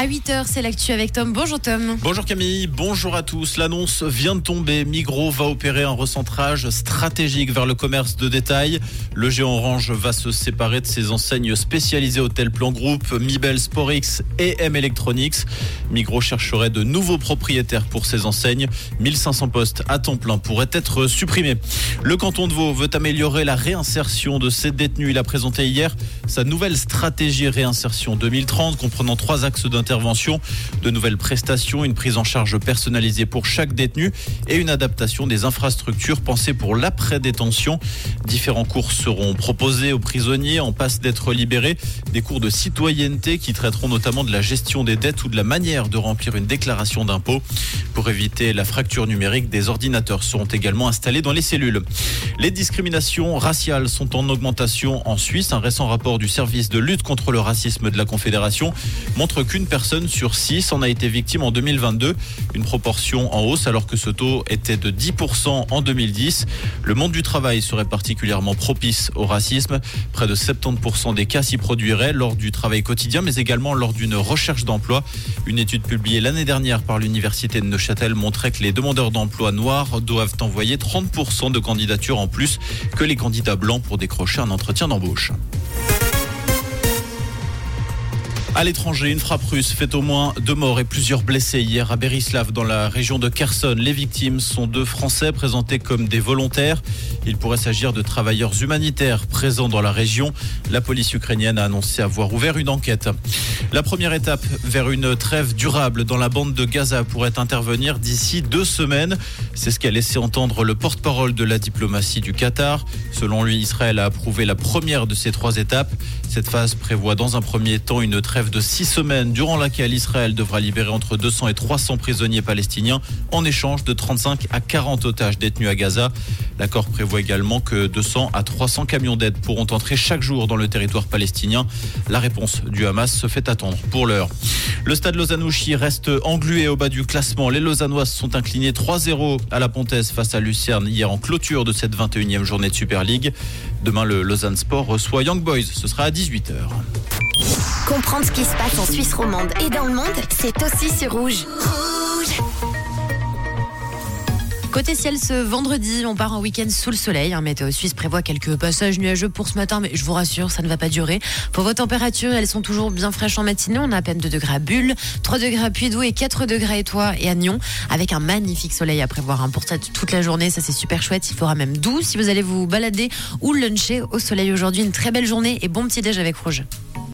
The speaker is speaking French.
À 8h, c'est l'actu avec Tom. Bonjour Tom. Bonjour Camille, bonjour à tous. L'annonce vient de tomber. Migros va opérer un recentrage stratégique vers le commerce de détail. Le géant orange va se séparer de ses enseignes spécialisées hôtel plan groupe, Mibel Sporix et M Electronics. Migros chercherait de nouveaux propriétaires pour ses enseignes. 1500 postes à temps plein pourraient être supprimés. Le canton de Vaud veut améliorer la réinsertion de ses détenus. Il a présenté hier sa nouvelle stratégie réinsertion 2030 comprenant trois axes de nouvelles prestations, une prise en charge personnalisée pour chaque détenu et une adaptation des infrastructures pensées pour l'après-détention. Différents cours seront proposés aux prisonniers en passe d'être libérés, des cours de citoyenneté qui traiteront notamment de la gestion des dettes ou de la manière de remplir une déclaration d'impôt. Pour éviter la fracture numérique, des ordinateurs seront également installés dans les cellules. Les discriminations raciales sont en augmentation en Suisse. Un récent rapport du service de lutte contre le racisme de la Confédération montre qu'une personne sur six en a été victime en 2022, une proportion en hausse alors que ce taux était de 10% en 2010. Le monde du travail serait particulièrement propice au racisme. Près de 70% des cas s'y produiraient lors du travail quotidien, mais également lors d'une recherche d'emploi. Une étude publiée l'année dernière par l'université de Neuchâtel montrait que les demandeurs d'emploi noirs doivent envoyer 30% de candidatures en plus que les candidats blancs pour décrocher un entretien d'embauche. À l'étranger, une frappe russe fait au moins deux morts et plusieurs blessés hier à Berislav dans la région de Kherson. Les victimes sont deux Français présentés comme des volontaires. Il pourrait s'agir de travailleurs humanitaires présents dans la région. La police ukrainienne a annoncé avoir ouvert une enquête. La première étape vers une trêve durable dans la bande de Gaza pourrait intervenir d'ici deux semaines. C'est ce qu'a laissé entendre le porte-parole de la diplomatie du Qatar. Selon lui, Israël a approuvé la première de ces trois étapes. Cette phase prévoit dans un premier temps une trêve de six semaines durant laquelle Israël devra libérer entre 200 et 300 prisonniers palestiniens en échange de 35 à 40 otages détenus à Gaza. L'accord prévoit également que 200 à 300 camions d'aide pourront entrer chaque jour dans le territoire palestinien. La réponse du Hamas se fait attendre pour l'heure. Le stade Lausanne-Ouchy reste englué au bas du classement. Les Lausannois sont inclinés 3-0 à la Pontaise face à Lucerne hier en clôture de cette 21e journée de Super League. Demain, le Lausanne Sport reçoit Young Boys. Ce sera à 18h. Comprendre ce qui se passe en Suisse romande et dans le monde, c'est aussi sur Rouge. Côté ciel, ce vendredi, on part en week-end sous le soleil. Un météo suisse prévoit quelques passages nuageux pour ce matin, mais je vous rassure, ça ne va pas durer. Pour vos températures, elles sont toujours bien fraîches en matinée. On a à peine 2 degrés à Bulle, 3 degrés à Puy-d'Ou et 4 degrés à Étoile et à Nyon, avec un magnifique soleil à prévoir hein, pour ça toute la journée. Ça, c'est super chouette. Il fera même doux si vous allez vous balader ou luncher au soleil aujourd'hui. Une très belle journée et bon petit déj avec Rouge.